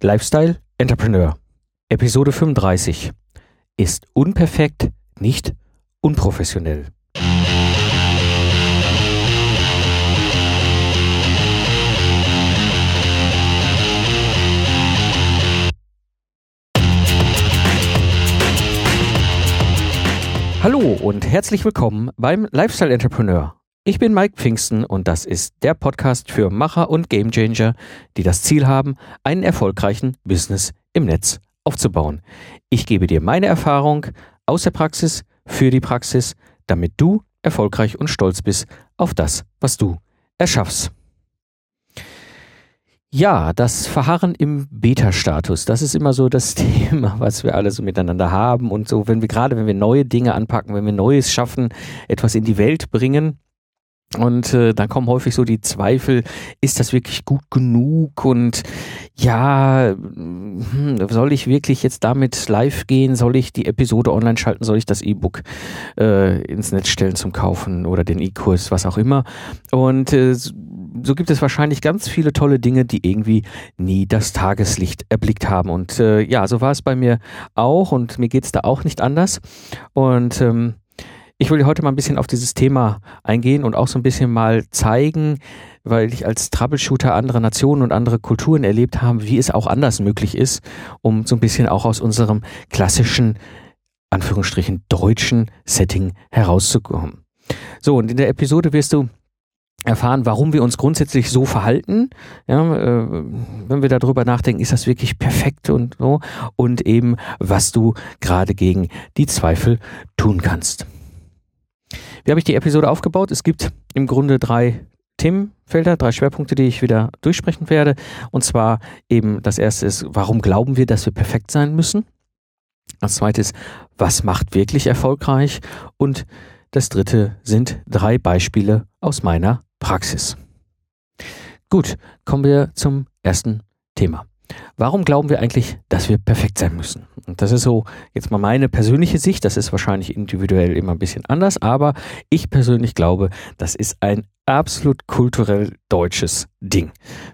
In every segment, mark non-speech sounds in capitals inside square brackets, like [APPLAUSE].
Lifestyle Entrepreneur. Episode 35. Ist unperfekt, nicht unprofessionell. Hallo und herzlich willkommen beim Lifestyle Entrepreneur. Ich bin Mike Pfingsten und das ist der Podcast für Macher und Gamechanger, die das Ziel haben, einen erfolgreichen Business im Netz aufzubauen. Ich gebe dir meine Erfahrung aus der Praxis für die Praxis, damit du erfolgreich und stolz bist auf das, was du erschaffst. Ja, das Verharren im Beta-Status, das ist immer so das [LAUGHS] Thema, was wir alle so miteinander haben und so, wenn wir gerade, wenn wir neue Dinge anpacken, wenn wir Neues schaffen, etwas in die Welt bringen, und äh, dann kommen häufig so die Zweifel, ist das wirklich gut genug? Und ja, hm, soll ich wirklich jetzt damit live gehen? Soll ich die Episode online schalten? Soll ich das E-Book äh, ins Netz stellen zum Kaufen oder den E-Kurs, was auch immer? Und äh, so gibt es wahrscheinlich ganz viele tolle Dinge, die irgendwie nie das Tageslicht erblickt haben. Und äh, ja, so war es bei mir auch und mir geht's da auch nicht anders. Und ähm, ich will heute mal ein bisschen auf dieses Thema eingehen und auch so ein bisschen mal zeigen, weil ich als Troubleshooter andere Nationen und andere Kulturen erlebt habe, wie es auch anders möglich ist, um so ein bisschen auch aus unserem klassischen, Anführungsstrichen, deutschen Setting herauszukommen. So, und in der Episode wirst du erfahren, warum wir uns grundsätzlich so verhalten. Ja, äh, wenn wir darüber nachdenken, ist das wirklich perfekt und so. Und eben, was du gerade gegen die Zweifel tun kannst. Wie habe ich die Episode aufgebaut? Es gibt im Grunde drei Themenfelder, drei Schwerpunkte, die ich wieder durchsprechen werde. Und zwar eben das erste ist, warum glauben wir, dass wir perfekt sein müssen? Das zweite ist, was macht wirklich erfolgreich? Und das dritte sind drei Beispiele aus meiner Praxis. Gut, kommen wir zum ersten Thema. Warum glauben wir eigentlich, dass wir perfekt sein müssen? Und das ist so jetzt mal meine persönliche Sicht. Das ist wahrscheinlich individuell immer ein bisschen anders, aber ich persönlich glaube, das ist ein absolut kulturell deutsches Ding.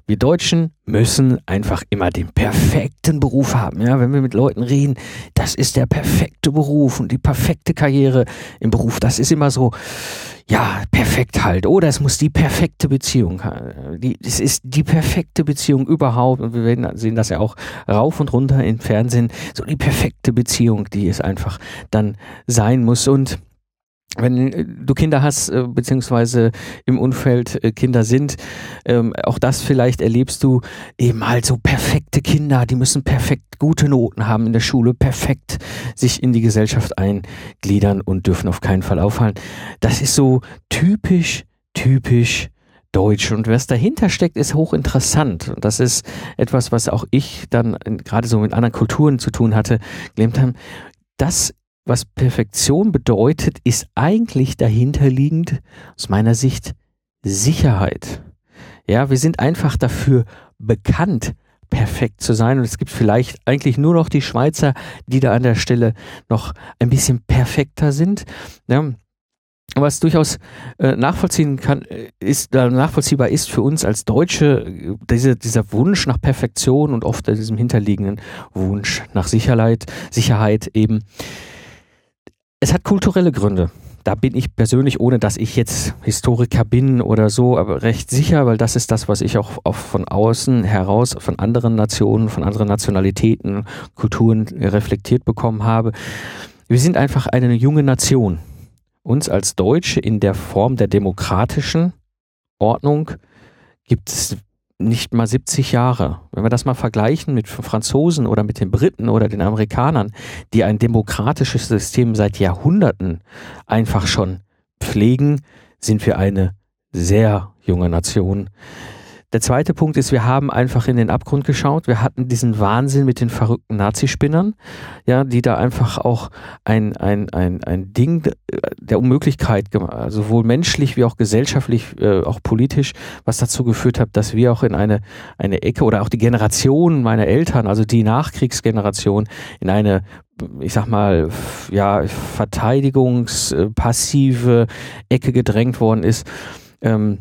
Wir Deutschen müssen einfach immer den perfekten Beruf haben. Ja, wenn wir mit Leuten reden, das ist der perfekte Beruf und die perfekte Karriere im Beruf. Das ist immer so, ja, perfekt halt. Oder es muss die perfekte Beziehung. Die, es ist die perfekte Beziehung überhaupt. Und wir werden, sehen das ja auch rauf und runter im Fernsehen. So die perfekte Beziehung, die es einfach dann sein muss. Und wenn äh, du Kinder hast, äh, beziehungsweise im Umfeld äh, Kinder sind, ähm, auch das vielleicht erlebst du eben halt so perfekte Kinder, die müssen perfekt gute Noten haben in der Schule, perfekt sich in die Gesellschaft eingliedern und dürfen auf keinen Fall auffallen. Das ist so typisch, typisch Deutsch. Und was dahinter steckt, ist hochinteressant. Und das ist etwas, was auch ich dann gerade so mit anderen Kulturen zu tun hatte, gelernt haben. Das was Perfektion bedeutet, ist eigentlich dahinterliegend aus meiner Sicht Sicherheit. Ja, wir sind einfach dafür bekannt, perfekt zu sein. Und es gibt vielleicht eigentlich nur noch die Schweizer, die da an der Stelle noch ein bisschen perfekter sind. Ja, was durchaus äh, nachvollziehen kann, äh, ist äh, nachvollziehbar ist für uns als Deutsche äh, diese, dieser Wunsch nach Perfektion und oft diesem hinterliegenden Wunsch nach Sicherheit, Sicherheit eben es hat kulturelle Gründe. Da bin ich persönlich, ohne dass ich jetzt Historiker bin oder so, aber recht sicher, weil das ist das, was ich auch, auch von außen heraus, von anderen Nationen, von anderen Nationalitäten, Kulturen reflektiert bekommen habe. Wir sind einfach eine junge Nation. Uns als Deutsche in der Form der demokratischen Ordnung gibt es nicht mal 70 Jahre. Wenn wir das mal vergleichen mit Franzosen oder mit den Briten oder den Amerikanern, die ein demokratisches System seit Jahrhunderten einfach schon pflegen, sind wir eine sehr junge Nation. Der zweite Punkt ist, wir haben einfach in den Abgrund geschaut. Wir hatten diesen Wahnsinn mit den verrückten Nazispinnern, ja, die da einfach auch ein, ein, ein, ein Ding der Unmöglichkeit, sowohl menschlich wie auch gesellschaftlich, äh, auch politisch, was dazu geführt hat, dass wir auch in eine, eine Ecke oder auch die Generation meiner Eltern, also die Nachkriegsgeneration, in eine ich sag mal, ja, verteidigungspassive Ecke gedrängt worden ist. Ähm,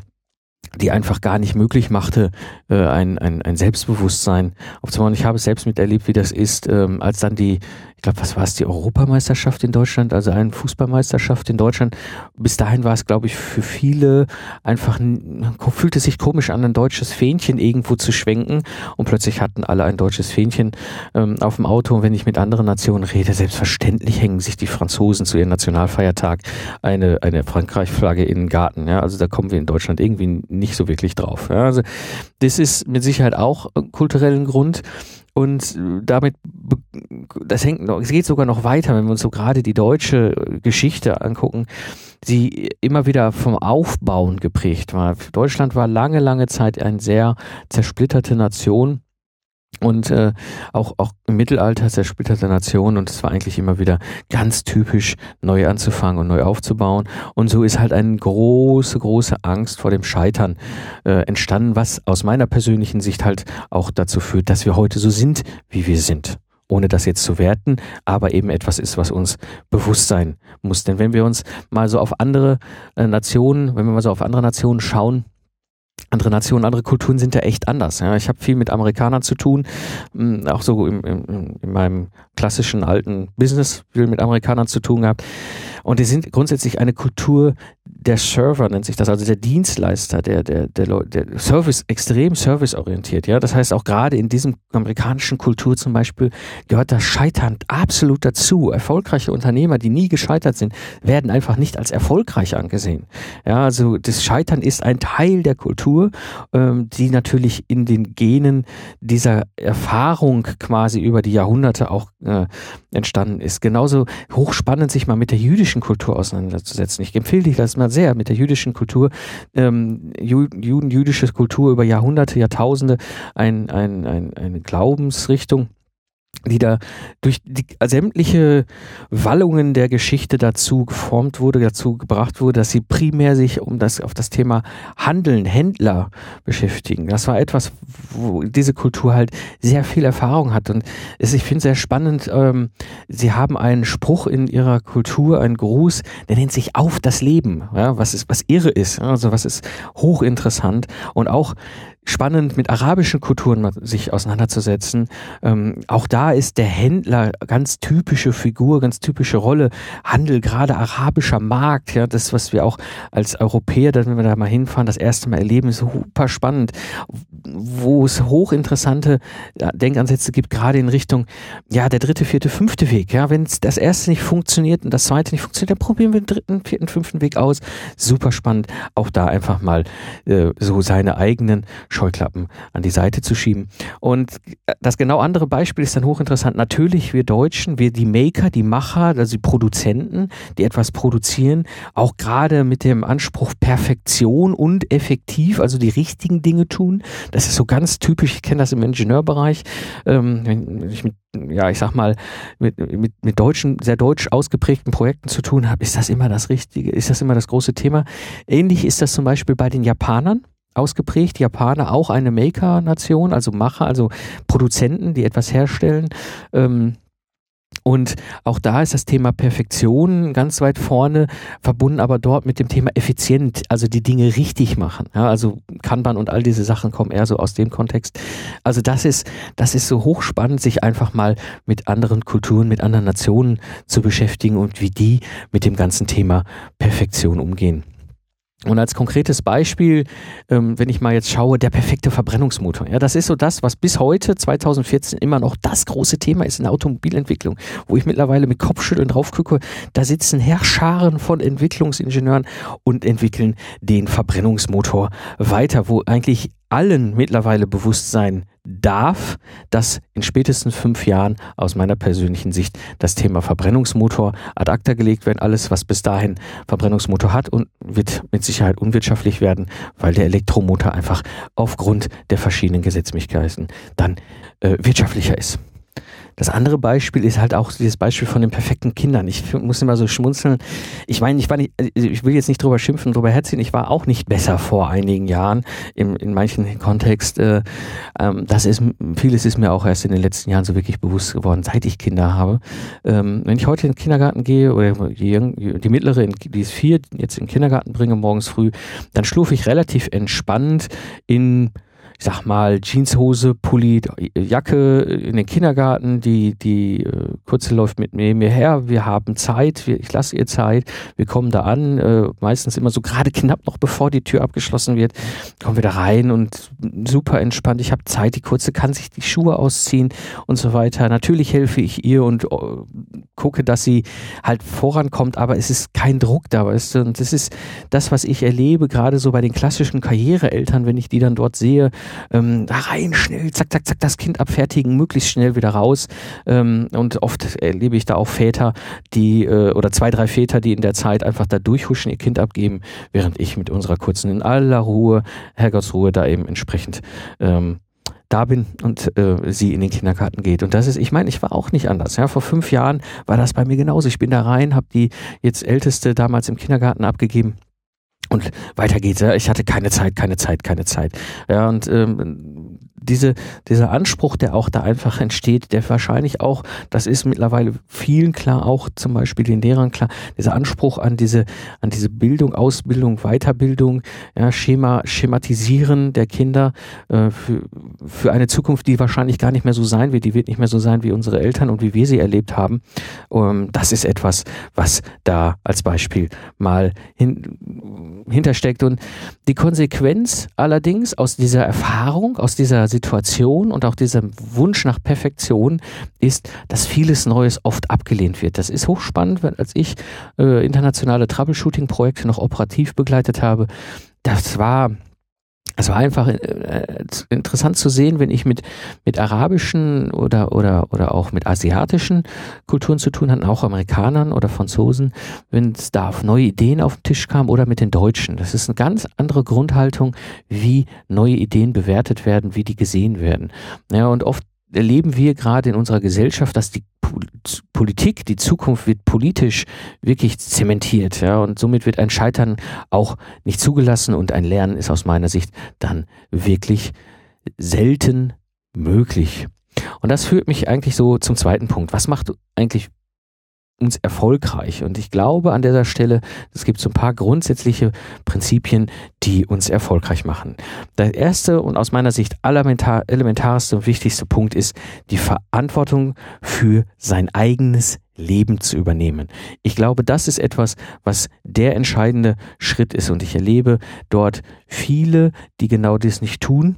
die einfach gar nicht möglich machte, äh, ein, ein, ein Selbstbewusstsein aufzubauen. Ich habe es selbst miterlebt, wie das ist, ähm, als dann die, ich glaube, was war es, die Europameisterschaft in Deutschland, also eine Fußballmeisterschaft in Deutschland. Bis dahin war es, glaube ich, für viele einfach, fühlte sich komisch an, ein deutsches Fähnchen irgendwo zu schwenken und plötzlich hatten alle ein deutsches Fähnchen ähm, auf dem Auto. Und wenn ich mit anderen Nationen rede, selbstverständlich hängen sich die Franzosen zu ihrem Nationalfeiertag eine, eine Frankreich-Flagge in den Garten. Ja? Also da kommen wir in Deutschland irgendwie nicht so wirklich drauf. Ja? Also das ist mit Sicherheit auch kulturellen Grund. Und damit, das hängt noch, es geht sogar noch weiter, wenn wir uns so gerade die deutsche Geschichte angucken, die immer wieder vom Aufbauen geprägt war. Deutschland war lange, lange Zeit eine sehr zersplitterte Nation und äh, auch, auch im Mittelalter zersplitterte Nation und es war eigentlich immer wieder ganz typisch, neu anzufangen und neu aufzubauen. Und so ist halt eine große, große Angst vor dem Scheitern äh, entstanden, was aus meiner persönlichen Sicht halt auch dazu führt, dass wir heute so sind, wie wir sind ohne das jetzt zu werten, aber eben etwas ist, was uns bewusst sein muss. Denn wenn wir uns mal so auf andere äh, Nationen, wenn wir mal so auf andere Nationen schauen, andere Nationen, andere Kulturen sind ja echt anders. Ja. Ich habe viel mit Amerikanern zu tun, hm, auch so im, im, in meinem klassischen alten Business viel mit Amerikanern zu tun gehabt. Und die sind grundsätzlich eine Kultur der Server, nennt sich das, also der Dienstleister, der, der, der, der Service, extrem serviceorientiert. Ja, das heißt auch gerade in diesem amerikanischen Kultur zum Beispiel gehört das Scheitern absolut dazu. Erfolgreiche Unternehmer, die nie gescheitert sind, werden einfach nicht als erfolgreich angesehen. Ja, also das Scheitern ist ein Teil der Kultur, ähm, die natürlich in den Genen dieser Erfahrung quasi über die Jahrhunderte auch äh, entstanden ist. Genauso hochspannend sich mal mit der jüdischen Kultur auseinanderzusetzen. Ich empfehle dich das mal sehr mit der jüdischen Kultur, ähm, Juden, jüdische Kultur über Jahrhunderte, Jahrtausende, ein, ein, ein, eine Glaubensrichtung die da durch die sämtliche Wallungen der Geschichte dazu geformt wurde, dazu gebracht wurde, dass sie primär sich um das auf das Thema Handeln, Händler beschäftigen. Das war etwas, wo diese Kultur halt sehr viel Erfahrung hat und es, ich finde sehr spannend. Ähm, sie haben einen Spruch in ihrer Kultur, einen Gruß, der nennt sich auf das Leben, ja, was ist, was irre ist, also was ist hochinteressant und auch spannend, mit arabischen Kulturen sich auseinanderzusetzen. Ähm, auch da ist der Händler ganz typische Figur, ganz typische Rolle. Handel, gerade arabischer Markt, ja, das, was wir auch als Europäer, wenn wir da mal hinfahren, das erste Mal erleben, ist super spannend, wo es hochinteressante Denkansätze gibt, gerade in Richtung, ja, der dritte, vierte, fünfte Weg. Ja, wenn das erste nicht funktioniert und das zweite nicht funktioniert, dann probieren wir den dritten, vierten, fünften Weg aus. Super spannend. Auch da einfach mal äh, so seine eigenen Scheuklappen an die Seite zu schieben. Und das genau andere Beispiel ist dann hochinteressant. Natürlich wir Deutschen, wir die Maker, die Macher, also die Produzenten, die etwas produzieren, auch gerade mit dem Anspruch Perfektion und effektiv, also die richtigen Dinge tun. Das ist so ganz typisch, ich kenne das im Ingenieurbereich, ähm, wenn ich mit ja, ich sag mal, mit, mit, mit deutschen, sehr deutsch ausgeprägten Projekten zu tun habe, ist das immer das Richtige, ist das immer das große Thema. Ähnlich ist das zum Beispiel bei den Japanern ausgeprägt. Japaner auch eine Maker-Nation, also Macher, also Produzenten, die etwas herstellen. Ähm, und auch da ist das Thema Perfektion ganz weit vorne, verbunden aber dort mit dem Thema effizient, also die Dinge richtig machen. Ja, also Kanban und all diese Sachen kommen eher so aus dem Kontext. Also das ist, das ist so hochspannend, sich einfach mal mit anderen Kulturen, mit anderen Nationen zu beschäftigen und wie die mit dem ganzen Thema Perfektion umgehen. Und als konkretes Beispiel, ähm, wenn ich mal jetzt schaue, der perfekte Verbrennungsmotor. Ja, das ist so das, was bis heute, 2014, immer noch das große Thema ist in der Automobilentwicklung, wo ich mittlerweile mit Kopfschütteln drauf gucke. Da sitzen Herrscharen von Entwicklungsingenieuren und entwickeln den Verbrennungsmotor weiter, wo eigentlich allen mittlerweile bewusst sein darf, dass in spätestens fünf Jahren aus meiner persönlichen Sicht das Thema Verbrennungsmotor ad acta gelegt wird. Alles, was bis dahin Verbrennungsmotor hat und wird mit Sicherheit unwirtschaftlich werden, weil der Elektromotor einfach aufgrund der verschiedenen Gesetzmäßigkeiten dann äh, wirtschaftlicher ist. Das andere Beispiel ist halt auch dieses Beispiel von den perfekten Kindern. Ich muss immer so schmunzeln. Ich meine, ich war nicht, also ich will jetzt nicht drüber schimpfen, drüber herziehen. Ich war auch nicht besser vor einigen Jahren im, in manchen Kontext. Äh, ähm, das ist, vieles ist mir auch erst in den letzten Jahren so wirklich bewusst geworden, seit ich Kinder habe. Ähm, wenn ich heute in den Kindergarten gehe oder die, die mittlere, die ist vier, jetzt in den Kindergarten bringe morgens früh, dann schlurfe ich relativ entspannt in ich sag mal, Jeanshose, Pulli, Jacke in den Kindergarten, die, die äh, Kurze läuft mit mir, mir her, wir haben Zeit, wir, ich lasse ihr Zeit, wir kommen da an, äh, meistens immer so gerade knapp noch bevor die Tür abgeschlossen wird, kommen wir da rein und super entspannt, ich habe Zeit, die Kurze kann sich die Schuhe ausziehen und so weiter. Natürlich helfe ich ihr und uh, gucke, dass sie halt vorankommt, aber es ist kein Druck da, weißt du, und das ist das, was ich erlebe, gerade so bei den klassischen Karriereeltern, wenn ich die dann dort sehe, ähm, da rein, schnell, zack, zack, zack, das Kind abfertigen, möglichst schnell wieder raus. Ähm, und oft erlebe ich da auch Väter, die, äh, oder zwei, drei Väter, die in der Zeit einfach da durchhuschen, ihr Kind abgeben, während ich mit unserer kurzen in aller Ruhe, Herrgottsruhe, da eben entsprechend ähm, da bin und äh, sie in den Kindergarten geht. Und das ist, ich meine, ich war auch nicht anders. Ja, vor fünf Jahren war das bei mir genauso. Ich bin da rein, habe die jetzt älteste damals im Kindergarten abgegeben und weiter geht's. Ja. Ich hatte keine Zeit, keine Zeit, keine Zeit. Ja, und ähm, diese, dieser Anspruch, der auch da einfach entsteht, der wahrscheinlich auch, das ist mittlerweile vielen klar, auch zum Beispiel den Lehrern klar, dieser Anspruch an diese, an diese Bildung, Ausbildung, Weiterbildung, ja, Schema, Schematisieren der Kinder äh, für, für eine Zukunft, die wahrscheinlich gar nicht mehr so sein wird, die wird nicht mehr so sein wie unsere Eltern und wie wir sie erlebt haben. Ähm, das ist etwas, was da als Beispiel mal hin, hintersteckt. Und die Konsequenz allerdings aus dieser Erfahrung, aus dieser Situation und auch diesem Wunsch nach Perfektion ist, dass vieles Neues oft abgelehnt wird. Das ist hochspannend, weil als ich äh, internationale Troubleshooting-Projekte noch operativ begleitet habe, das war es war einfach äh, interessant zu sehen, wenn ich mit, mit arabischen oder, oder, oder auch mit asiatischen Kulturen zu tun hatte, auch Amerikanern oder Franzosen, wenn es da auf neue Ideen auf den Tisch kam oder mit den Deutschen. Das ist eine ganz andere Grundhaltung, wie neue Ideen bewertet werden, wie die gesehen werden. Ja, und oft erleben wir gerade in unserer Gesellschaft, dass die Politik, die Zukunft wird politisch wirklich zementiert, ja, und somit wird ein Scheitern auch nicht zugelassen und ein Lernen ist aus meiner Sicht dann wirklich selten möglich. Und das führt mich eigentlich so zum zweiten Punkt. Was macht eigentlich uns erfolgreich. Und ich glaube an dieser Stelle, es gibt so ein paar grundsätzliche Prinzipien, die uns erfolgreich machen. Der erste und aus meiner Sicht elementar, elementarste und wichtigste Punkt ist, die Verantwortung für sein eigenes Leben zu übernehmen. Ich glaube, das ist etwas, was der entscheidende Schritt ist. Und ich erlebe dort viele, die genau das nicht tun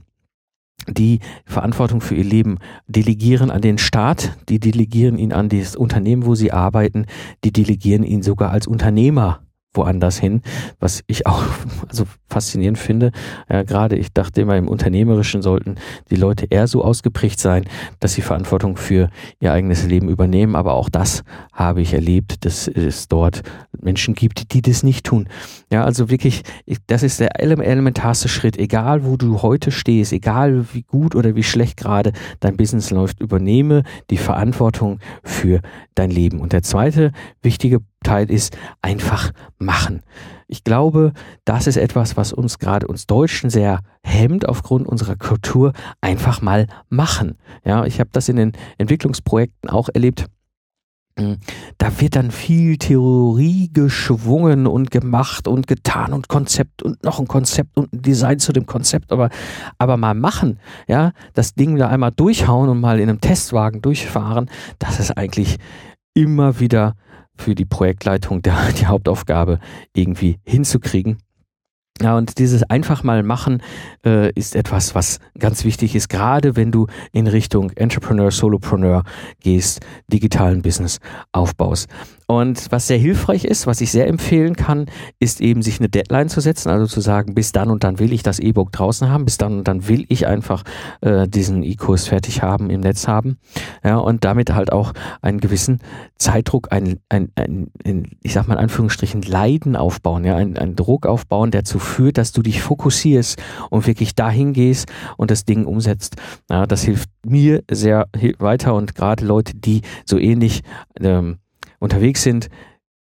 die Verantwortung für ihr Leben delegieren an den Staat, die delegieren ihn an das Unternehmen, wo sie arbeiten, die delegieren ihn sogar als Unternehmer woanders hin, was ich auch [LAUGHS] also faszinierend finde. Ja, gerade ich dachte immer, im Unternehmerischen sollten die Leute eher so ausgeprägt sein, dass sie Verantwortung für ihr eigenes Leben übernehmen. Aber auch das habe ich erlebt, dass es dort Menschen gibt, die das nicht tun. Ja, also wirklich, das ist der elementarste Schritt. Egal, wo du heute stehst, egal wie gut oder wie schlecht gerade dein Business läuft, übernehme die Verantwortung für dein Leben. Und der zweite wichtige Teil ist einfach machen. Ich glaube, das ist etwas, was uns gerade uns Deutschen sehr hemmt aufgrund unserer Kultur. Einfach mal machen. Ja, ich habe das in den Entwicklungsprojekten auch erlebt. Hm, da wird dann viel Theorie geschwungen und gemacht und getan und Konzept und noch ein Konzept und ein Design zu dem Konzept, aber, aber mal machen, ja, das Ding da einmal durchhauen und mal in einem Testwagen durchfahren, das ist eigentlich immer wieder für die Projektleitung der, [LAUGHS] die Hauptaufgabe irgendwie hinzukriegen. Ja, und dieses einfach mal machen äh, ist etwas, was ganz wichtig ist, gerade wenn du in Richtung Entrepreneur, Solopreneur gehst, digitalen Business aufbaust. Und was sehr hilfreich ist, was ich sehr empfehlen kann, ist eben sich eine Deadline zu setzen, also zu sagen, bis dann und dann will ich das E-Book draußen haben, bis dann und dann will ich einfach äh, diesen E-Kurs fertig haben, im Netz haben. Ja, und damit halt auch einen gewissen Zeitdruck, ein, ein, ein, ein ich sag mal in Anführungsstrichen, Leiden aufbauen, ja, ein, ein Druck aufbauen, der dazu führt, dass du dich fokussierst und wirklich dahin gehst und das Ding umsetzt. Ja, das hilft mir sehr weiter und gerade Leute, die so ähnlich ähm, unterwegs sind,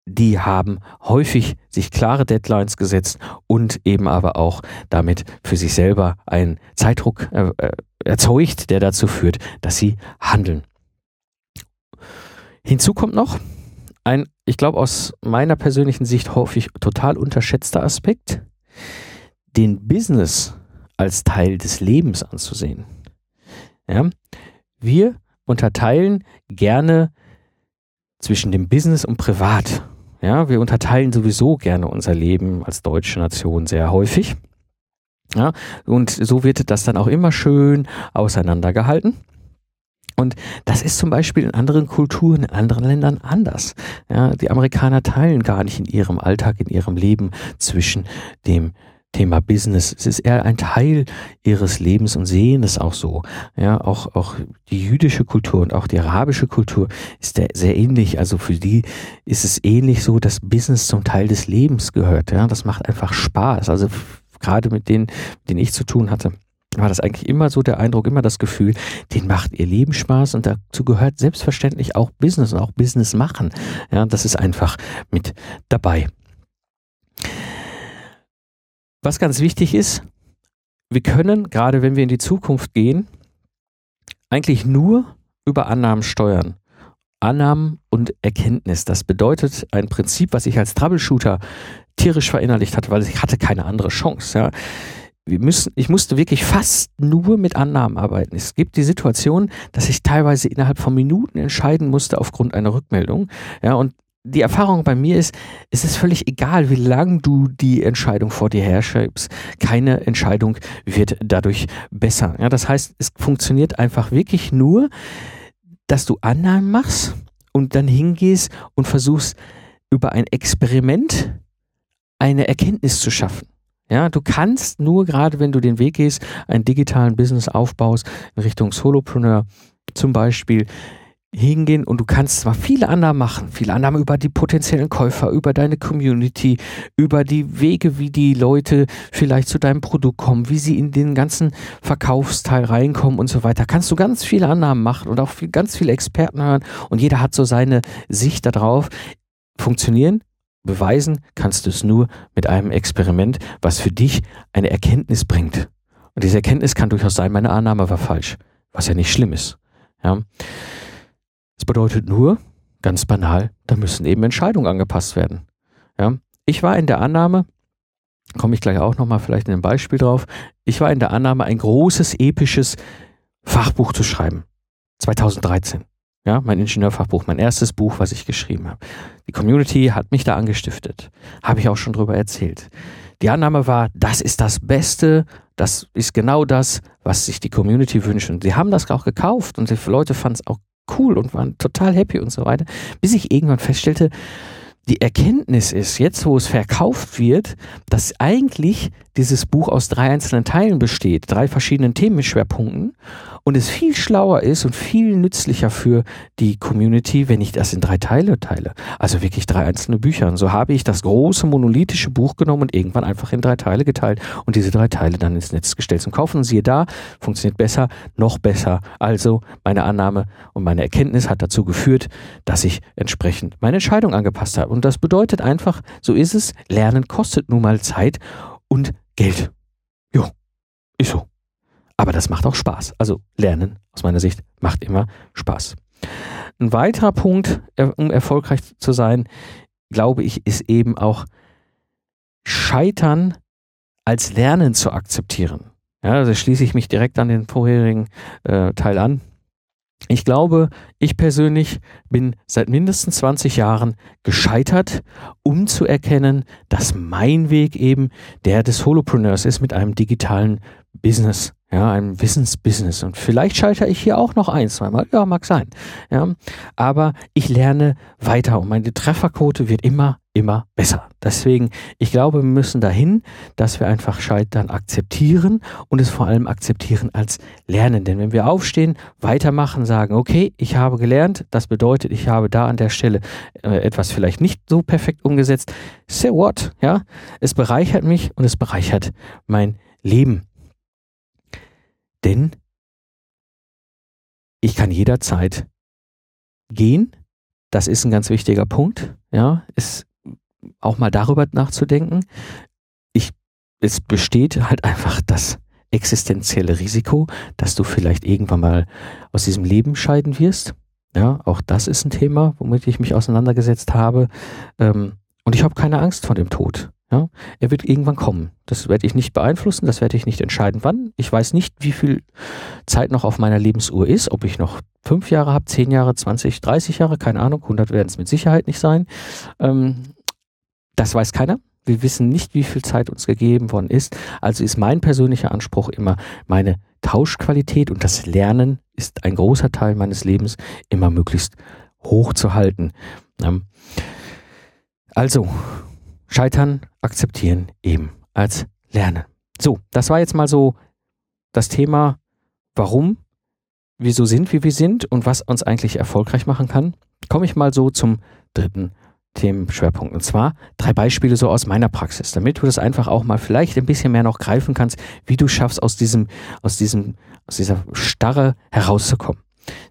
die haben häufig sich klare Deadlines gesetzt und eben aber auch damit für sich selber einen Zeitdruck äh, äh, erzeugt, der dazu führt, dass sie handeln. Hinzu kommt noch ein, ich glaube aus meiner persönlichen Sicht häufig total unterschätzter Aspekt, den Business als Teil des Lebens anzusehen. Ja? Wir unterteilen gerne zwischen dem Business und Privat. Ja, wir unterteilen sowieso gerne unser Leben als deutsche Nation sehr häufig. Ja, und so wird das dann auch immer schön auseinandergehalten. Und das ist zum Beispiel in anderen Kulturen, in anderen Ländern anders. Ja, die Amerikaner teilen gar nicht in ihrem Alltag, in ihrem Leben zwischen dem Thema Business. Es ist eher ein Teil ihres Lebens und sehen es auch so. Ja, auch, auch die jüdische Kultur und auch die arabische Kultur ist sehr ähnlich. Also für die ist es ähnlich so, dass Business zum Teil des Lebens gehört. Ja, das macht einfach Spaß. Also gerade mit denen, mit denen ich zu tun hatte war das eigentlich immer so der Eindruck, immer das Gefühl, denen macht ihr Leben Spaß und dazu gehört selbstverständlich auch Business und auch Business machen. Ja, das ist einfach mit dabei. Was ganz wichtig ist, wir können, gerade wenn wir in die Zukunft gehen, eigentlich nur über Annahmen steuern. Annahmen und Erkenntnis. Das bedeutet ein Prinzip, was ich als Troubleshooter tierisch verinnerlicht hatte, weil ich hatte keine andere Chance. Ja. Wir müssen, ich musste wirklich fast nur mit Annahmen arbeiten. Es gibt die Situation, dass ich teilweise innerhalb von Minuten entscheiden musste aufgrund einer Rückmeldung. Ja, und die Erfahrung bei mir ist, es ist völlig egal, wie lang du die Entscheidung vor dir herschiebst. Keine Entscheidung wird dadurch besser. Ja, das heißt, es funktioniert einfach wirklich nur, dass du Annahmen machst und dann hingehst und versuchst, über ein Experiment eine Erkenntnis zu schaffen. Ja, du kannst nur gerade, wenn du den Weg gehst, einen digitalen Business aufbaust in Richtung Solopreneur zum Beispiel, hingehen und du kannst zwar viele Annahmen machen, viele Annahmen über die potenziellen Käufer, über deine Community, über die Wege, wie die Leute vielleicht zu deinem Produkt kommen, wie sie in den ganzen Verkaufsteil reinkommen und so weiter. Kannst du ganz viele Annahmen machen und auch viel, ganz viele Experten hören und jeder hat so seine Sicht darauf. Funktionieren, beweisen kannst du es nur mit einem Experiment, was für dich eine Erkenntnis bringt. Und diese Erkenntnis kann durchaus sein, meine Annahme war falsch, was ja nicht schlimm ist. Ja. Das bedeutet nur, ganz banal, da müssen eben Entscheidungen angepasst werden. Ja? Ich war in der Annahme, komme ich gleich auch nochmal vielleicht in einem Beispiel drauf, ich war in der Annahme, ein großes, episches Fachbuch zu schreiben. 2013. Ja, mein Ingenieurfachbuch, mein erstes Buch, was ich geschrieben habe. Die Community hat mich da angestiftet. Habe ich auch schon drüber erzählt. Die Annahme war, das ist das Beste, das ist genau das, was sich die Community wünscht. Und sie haben das auch gekauft und die Leute fanden es auch cool und waren total happy und so weiter, bis ich irgendwann feststellte, die Erkenntnis ist, jetzt wo es verkauft wird, dass eigentlich dieses Buch aus drei einzelnen Teilen besteht, drei verschiedenen Themenschwerpunkten und es viel schlauer ist und viel nützlicher für die Community, wenn ich das in drei Teile teile. Also wirklich drei einzelne Bücher. Und so habe ich das große monolithische Buch genommen und irgendwann einfach in drei Teile geteilt und diese drei Teile dann ins Netz gestellt zum Kaufen. Und siehe da, funktioniert besser, noch besser. Also meine Annahme und meine Erkenntnis hat dazu geführt, dass ich entsprechend meine Entscheidung angepasst habe. Und das bedeutet einfach, so ist es, Lernen kostet nun mal Zeit und Geld. Jo, ist so. Aber das macht auch Spaß. Also Lernen aus meiner Sicht macht immer Spaß. Ein weiterer Punkt, um erfolgreich zu sein, glaube ich, ist eben auch Scheitern als Lernen zu akzeptieren. Ja, also schließe ich mich direkt an den vorherigen äh, Teil an. Ich glaube, ich persönlich bin seit mindestens 20 Jahren gescheitert, um zu erkennen, dass mein Weg eben der des Holopreneurs ist mit einem digitalen Business. ja, ein Wissensbusiness. Und vielleicht scheitere ich hier auch noch ein, zweimal, ja, mag sein. Ja, aber ich lerne weiter und meine Trefferquote wird immer, immer besser. Deswegen, ich glaube, wir müssen dahin, dass wir einfach Scheitern akzeptieren und es vor allem akzeptieren als Lernen. Denn wenn wir aufstehen, weitermachen, sagen, okay, ich habe gelernt, das bedeutet, ich habe da an der Stelle äh, etwas vielleicht nicht so perfekt umgesetzt. So what? Ja, es bereichert mich und es bereichert mein Leben. Denn ich kann jederzeit gehen. Das ist ein ganz wichtiger Punkt. Ja, ist auch mal darüber nachzudenken. Ich, es besteht halt einfach das existenzielle Risiko, dass du vielleicht irgendwann mal aus diesem Leben scheiden wirst. Ja, auch das ist ein Thema, womit ich mich auseinandergesetzt habe. Ähm, und ich habe keine Angst vor dem Tod. Ja, er wird irgendwann kommen. Das werde ich nicht beeinflussen, das werde ich nicht entscheiden, wann. Ich weiß nicht, wie viel Zeit noch auf meiner Lebensuhr ist, ob ich noch fünf Jahre habe, zehn Jahre, 20, 30 Jahre, keine Ahnung. 100 werden es mit Sicherheit nicht sein. Ähm, das weiß keiner. Wir wissen nicht, wie viel Zeit uns gegeben worden ist. Also ist mein persönlicher Anspruch immer meine Tauschqualität und das Lernen ist ein großer Teil meines Lebens immer möglichst hoch zu halten. Also, Scheitern akzeptieren eben als Lernen. So, das war jetzt mal so das Thema, warum wir so sind, wie wir sind und was uns eigentlich erfolgreich machen kann. Komme ich mal so zum dritten Themenschwerpunkt. Und zwar drei Beispiele so aus meiner Praxis, damit du das einfach auch mal vielleicht ein bisschen mehr noch greifen kannst, wie du schaffst, aus diesem, aus diesem, aus dieser Starre herauszukommen.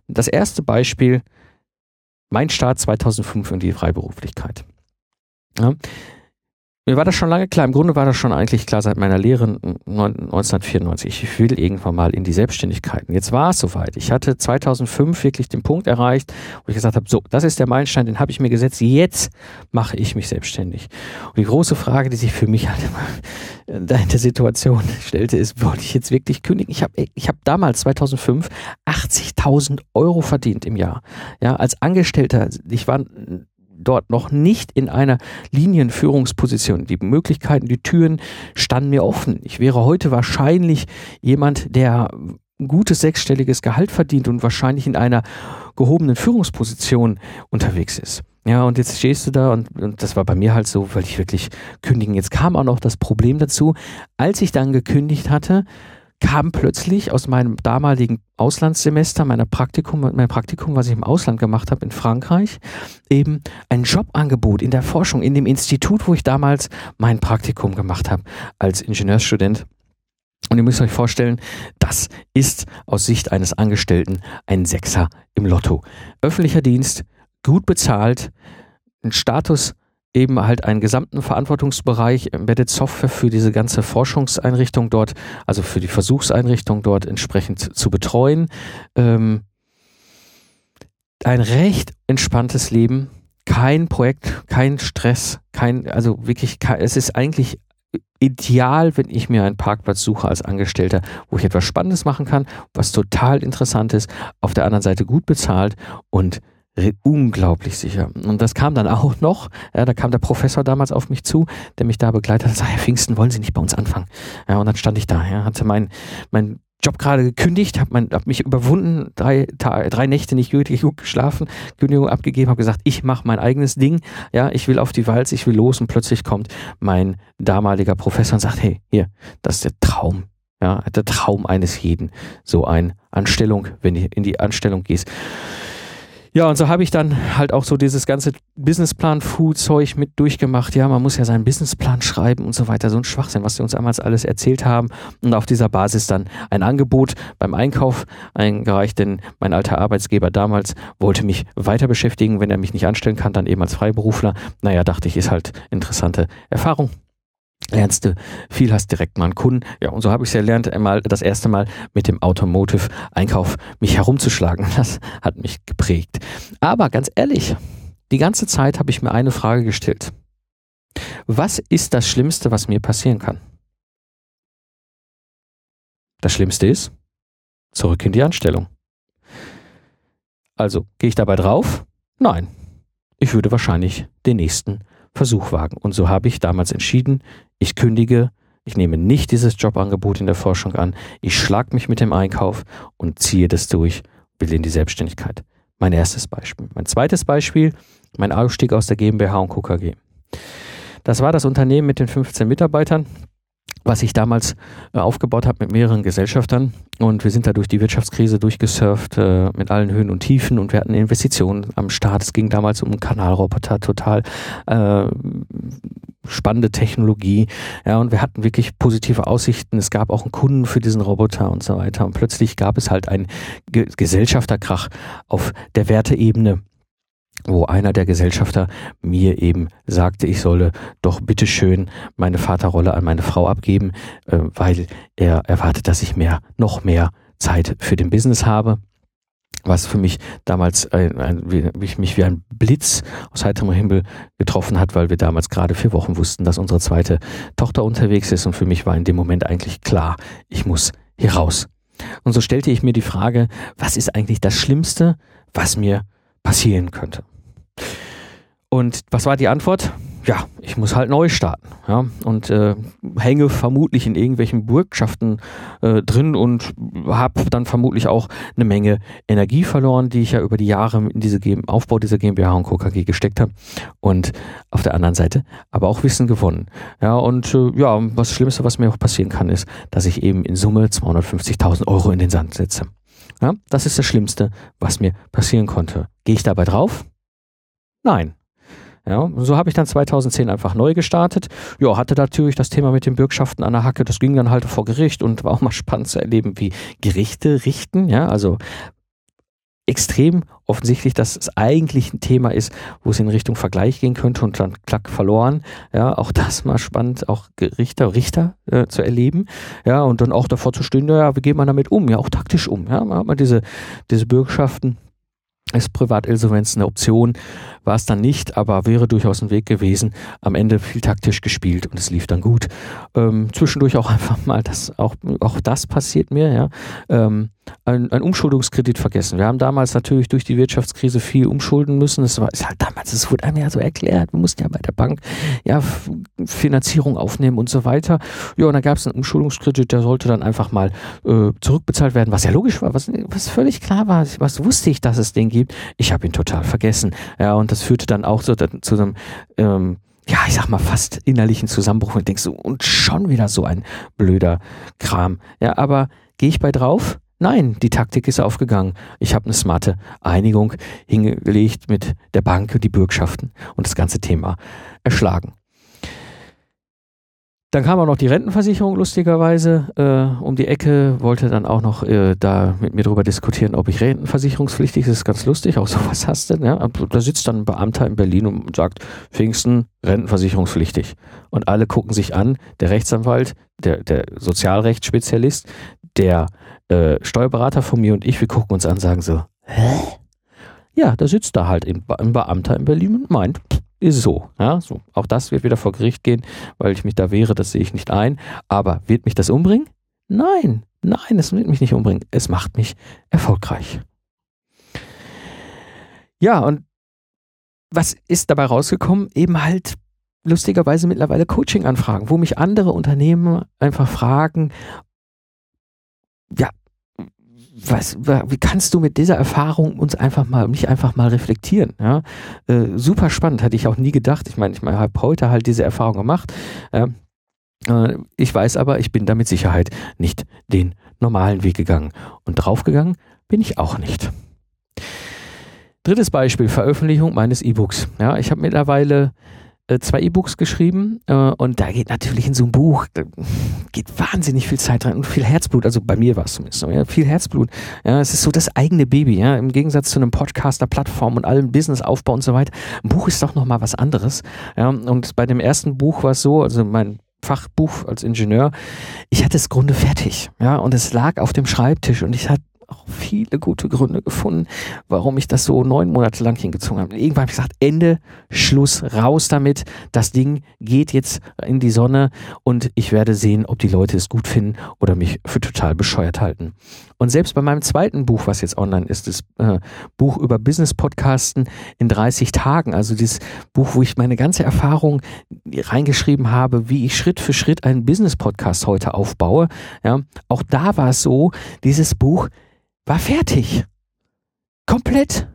Das erste Beispiel, mein Start 2005 in die Freiberuflichkeit. Ja, mir war das schon lange klar. Im Grunde war das schon eigentlich klar seit meiner Lehre 1994. Ich will irgendwann mal in die Selbstständigkeit. Und jetzt war es soweit. Ich hatte 2005 wirklich den Punkt erreicht, wo ich gesagt habe, so, das ist der Meilenstein, den habe ich mir gesetzt. Jetzt mache ich mich selbstständig. Und die große Frage, die sich für mich halt immer [LAUGHS] in der Situation [LAUGHS] stellte, ist, wollte ich jetzt wirklich kündigen? Ich habe ich hab damals 2005 80.000 Euro verdient im Jahr. Ja, als Angestellter. Ich war dort noch nicht in einer Linienführungsposition. Die Möglichkeiten, die Türen standen mir offen. Ich wäre heute wahrscheinlich jemand, der ein gutes sechsstelliges Gehalt verdient und wahrscheinlich in einer gehobenen Führungsposition unterwegs ist. Ja, und jetzt stehst du da und, und das war bei mir halt so, weil ich wirklich kündigen. Jetzt kam auch noch das Problem dazu, als ich dann gekündigt hatte, kam plötzlich aus meinem damaligen Auslandssemester, meiner Praktikum, mein Praktikum, was ich im Ausland gemacht habe in Frankreich, eben ein Jobangebot in der Forschung, in dem Institut, wo ich damals mein Praktikum gemacht habe als Ingenieursstudent. Und ihr müsst euch vorstellen, das ist aus Sicht eines Angestellten ein Sechser im Lotto. Öffentlicher Dienst, gut bezahlt, ein Status eben halt einen gesamten Verantwortungsbereich Embedded Software für diese ganze Forschungseinrichtung dort, also für die Versuchseinrichtung dort entsprechend zu betreuen. Ähm, ein recht entspanntes Leben, kein Projekt, kein Stress, kein, also wirklich, es ist eigentlich ideal, wenn ich mir einen Parkplatz suche als Angestellter, wo ich etwas Spannendes machen kann, was total interessant ist, auf der anderen Seite gut bezahlt und unglaublich sicher. Und das kam dann auch noch, ja, da kam der Professor damals auf mich zu, der mich da begleitet hat, sagte, Herr Pfingsten, wollen Sie nicht bei uns anfangen? Ja, und dann stand ich da, ja, hatte mein, mein Job gerade gekündigt, habe hab mich überwunden, drei, drei Nächte nicht gut geschlafen, Kündigung abgegeben, habe gesagt, ich mache mein eigenes Ding, ja, ich will auf die Walz, ich will los und plötzlich kommt mein damaliger Professor und sagt, hey, hier, das ist der Traum, ja, der Traum eines jeden, so eine Anstellung, wenn du in die Anstellung gehst. Ja, und so habe ich dann halt auch so dieses ganze Businessplan-Food-Zeug mit durchgemacht. Ja, man muss ja seinen Businessplan schreiben und so weiter. So ein Schwachsinn, was sie uns damals alles erzählt haben. Und auf dieser Basis dann ein Angebot beim Einkauf eingereicht, denn mein alter Arbeitsgeber damals wollte mich weiter beschäftigen. Wenn er mich nicht anstellen kann, dann eben als Freiberufler. Naja, dachte ich, ist halt interessante Erfahrung lernst du viel, hast direkt mal einen Kunden. Ja, und so habe ich es erlernt, einmal das erste Mal mit dem Automotive-Einkauf mich herumzuschlagen. [LAUGHS] Das hat mich geprägt. Aber ganz ehrlich, die ganze Zeit habe ich mir eine Frage gestellt. Was ist das Schlimmste, was mir passieren kann? Das Schlimmste ist, zurück in die Anstellung. Also, gehe ich dabei drauf? Nein. Ich würde wahrscheinlich den nächsten Versuch wagen. Und so habe ich damals entschieden, ich kündige ich nehme nicht dieses Jobangebot in der Forschung an, ich schlag mich mit dem Einkauf und ziehe das durch, will in die Selbstständigkeit. Mein erstes Beispiel. Mein zweites Beispiel, mein Ausstieg aus der GmbH und KKG. Das war das Unternehmen mit den 15 Mitarbeitern was ich damals äh, aufgebaut habe mit mehreren Gesellschaftern. Und wir sind da durch die Wirtschaftskrise durchgesurft äh, mit allen Höhen und Tiefen und wir hatten Investitionen am Start. Es ging damals um Kanalroboter, total äh, spannende Technologie. Ja, und wir hatten wirklich positive Aussichten. Es gab auch einen Kunden für diesen Roboter und so weiter. Und plötzlich gab es halt einen Ge Gesellschafterkrach auf der Werteebene wo einer der Gesellschafter mir eben sagte, ich solle doch bitteschön meine Vaterrolle an meine Frau abgeben, äh, weil er erwartet, dass ich mehr, noch mehr Zeit für den Business habe. Was für mich damals ein, ein, wie, mich wie ein Blitz aus heiterem Himmel getroffen hat, weil wir damals gerade vier Wochen wussten, dass unsere zweite Tochter unterwegs ist und für mich war in dem Moment eigentlich klar, ich muss hier raus. Und so stellte ich mir die Frage, was ist eigentlich das Schlimmste, was mir passieren könnte. Und was war die Antwort? Ja, ich muss halt neu starten. Ja, und äh, hänge vermutlich in irgendwelchen Bürgschaften äh, drin und habe dann vermutlich auch eine Menge Energie verloren, die ich ja über die Jahre in diese Aufbau dieser GmbH und KKG gesteckt habe. Und auf der anderen Seite aber auch Wissen gewonnen. Ja, und äh, ja, was Schlimmste, was mir auch passieren kann, ist, dass ich eben in Summe 250.000 Euro in den Sand setze. Ja, das ist das Schlimmste, was mir passieren konnte. Gehe ich dabei drauf? Nein. Ja, so habe ich dann 2010 einfach neu gestartet. Ja, hatte natürlich das Thema mit den Bürgschaften an der Hacke. Das ging dann halt vor Gericht und war auch mal [LAUGHS] spannend zu erleben, wie Gerichte richten. Ja, also extrem offensichtlich, dass es eigentlich ein Thema ist, wo es in Richtung Vergleich gehen könnte und dann klack verloren. Ja, auch [LAUGHS] das mal spannend, auch Richter, Richter äh, zu erleben. Ja, und dann auch davor zu stehen, ja, wie geht man damit um? Ja, auch taktisch um. Ja, man hat man diese, diese Bürgschaften ist Privatinsolvenz eine Option? War es dann nicht, aber wäre durchaus ein Weg gewesen. Am Ende viel taktisch gespielt und es lief dann gut. Ähm, zwischendurch auch [LAUGHS] einfach mal, das, auch, auch das passiert mir, ja. Ähm, ein, ein Umschuldungskredit vergessen. Wir haben damals natürlich durch die Wirtschaftskrise viel umschulden müssen. Es war ist halt damals, es wurde einem ja so erklärt, wir mussten ja bei der Bank ja Finanzierung aufnehmen und so weiter. Ja, und da gab es einen Umschuldungskredit, der sollte dann einfach mal äh, zurückbezahlt werden, was ja logisch war, was, was völlig klar war. Was wusste ich, dass es den gibt? Ich habe ihn total vergessen. Ja, und das führte dann auch so zu einem ähm, ja, ich sag mal, fast innerlichen Zusammenbruch und denkst so, und schon wieder so ein blöder Kram. Ja, aber gehe ich bei drauf? Nein, die Taktik ist aufgegangen. Ich habe eine smarte Einigung hingelegt mit der Bank und die Bürgschaften und das ganze Thema erschlagen. Dann kam auch noch die Rentenversicherung lustigerweise äh, um die Ecke, wollte dann auch noch äh, da mit mir darüber diskutieren, ob ich rentenversicherungspflichtig ist. Das ist ganz lustig, auch [LAUGHS] sowas hast du. Ja? Da sitzt dann ein Beamter in Berlin und sagt, Pfingsten, rentenversicherungspflichtig. Und alle gucken sich an, der Rechtsanwalt, der, der Sozialrechtsspezialist, der äh, Steuerberater von mir und ich, wir gucken uns an, sagen so, hä? Ja, da sitzt da halt ein, ein Beamter in Berlin und meint, ist so. Ja, so. Auch das wird wieder vor Gericht gehen, weil ich mich da wehre, das sehe ich nicht ein. Aber wird mich das umbringen? Nein, nein, es wird mich nicht umbringen. Es macht mich erfolgreich. Ja, und was ist dabei rausgekommen? Eben halt lustigerweise mittlerweile Coaching-Anfragen, wo mich andere Unternehmen einfach fragen, ja, was, wie kannst du mit dieser Erfahrung uns einfach mal, nicht einfach mal reflektieren? Ja? Äh, super spannend, hatte ich auch nie gedacht. Ich meine, ich meine, habe heute halt diese Erfahrung gemacht. Äh, ich weiß aber, ich bin da mit Sicherheit nicht den normalen Weg gegangen. Und draufgegangen bin ich auch nicht. Drittes Beispiel, Veröffentlichung meines E-Books. Ja, ich habe mittlerweile zwei E-Books geschrieben äh, und da geht natürlich in so ein Buch geht wahnsinnig viel Zeit rein und viel Herzblut. Also bei mir war es zumindest so, ja, viel Herzblut. Ja, es ist so das eigene Baby, ja, im Gegensatz zu einem Podcast, einer Plattform und allem Businessaufbau und so weiter. Ein Buch ist doch noch mal was anderes. Ja, und bei dem ersten Buch war es so, also mein Fachbuch als Ingenieur, ich hatte es Grunde fertig, ja, und es lag auf dem Schreibtisch und ich hatte auch viele gute Gründe gefunden, warum ich das so neun Monate lang hingezogen habe. Irgendwann habe ich gesagt, Ende, Schluss, raus damit. Das Ding geht jetzt in die Sonne und ich werde sehen, ob die Leute es gut finden oder mich für total bescheuert halten. Und selbst bei meinem zweiten Buch, was jetzt online ist, das äh, Buch über Business-Podcasten in 30 Tagen, also dieses Buch, wo ich meine ganze Erfahrung reingeschrieben habe, wie ich Schritt für Schritt einen Business-Podcast heute aufbaue, ja, auch da war es so, dieses Buch war fertig. Komplett.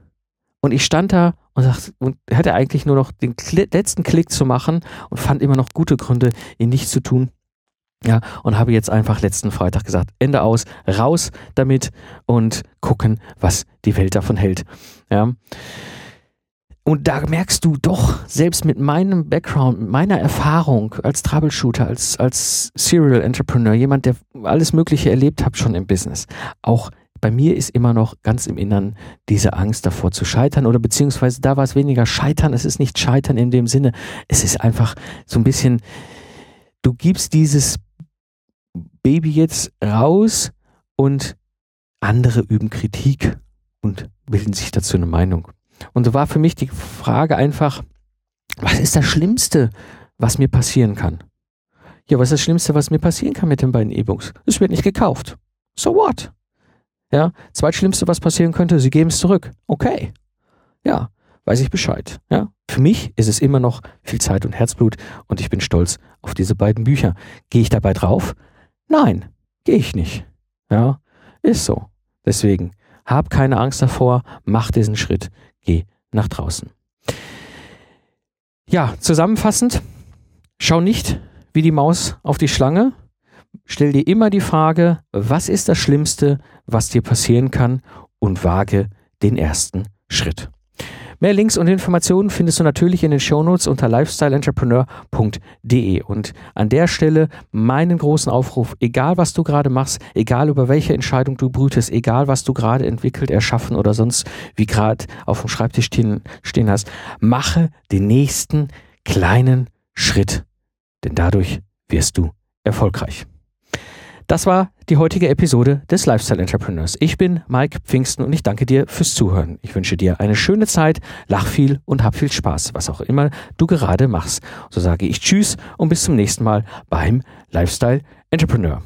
Und ich stand da und, sagte, und hatte eigentlich nur noch den letzten Klick zu machen und fand immer noch gute Gründe, ihn nicht zu tun. Ja, und habe jetzt einfach letzten Freitag gesagt, Ende aus, raus damit und gucken, was die Welt davon hält. Ja. Und da merkst du doch, selbst mit meinem Background, mit meiner Erfahrung als Troubleshooter, als, als Serial Entrepreneur, jemand, der alles Mögliche erlebt hat schon im Business, auch bei mir ist immer noch ganz im Innern diese Angst davor zu scheitern oder beziehungsweise da war es weniger Scheitern, es ist nicht Scheitern in dem Sinne, es ist einfach so ein bisschen, du gibst dieses Baby jetzt raus und andere üben Kritik und bilden sich dazu eine Meinung. Und so war für mich die Frage einfach, was ist das Schlimmste, was mir passieren kann? Ja, was ist das Schlimmste, was mir passieren kann mit den beiden E-Books? Es wird nicht gekauft. So what? Ja, zweitschlimmste, was passieren könnte, sie geben es zurück. Okay. Ja, weiß ich Bescheid. Ja, für mich ist es immer noch viel Zeit und Herzblut und ich bin stolz auf diese beiden Bücher. Gehe ich dabei drauf? Nein, gehe ich nicht. Ja, ist so. Deswegen, hab keine Angst davor, mach diesen Schritt, geh nach draußen. Ja, zusammenfassend, schau nicht wie die Maus auf die Schlange. Stell dir immer die Frage, was ist das Schlimmste, was dir passieren kann und wage den ersten Schritt. Mehr Links und Informationen findest du natürlich in den Shownotes unter lifestyleentrepreneur.de. Und an der Stelle meinen großen Aufruf, egal was du gerade machst, egal über welche Entscheidung du brütest, egal was du gerade entwickelt, erschaffen oder sonst wie gerade auf dem Schreibtisch stehen, stehen hast, mache den nächsten kleinen Schritt, denn dadurch wirst du erfolgreich. Das war die heutige Episode des Lifestyle Entrepreneurs. Ich bin Mike Pfingsten und ich danke dir fürs Zuhören. Ich wünsche dir eine schöne Zeit, lach viel und hab viel Spaß, was auch immer du gerade machst. So sage ich Tschüss und bis zum nächsten Mal beim Lifestyle Entrepreneur.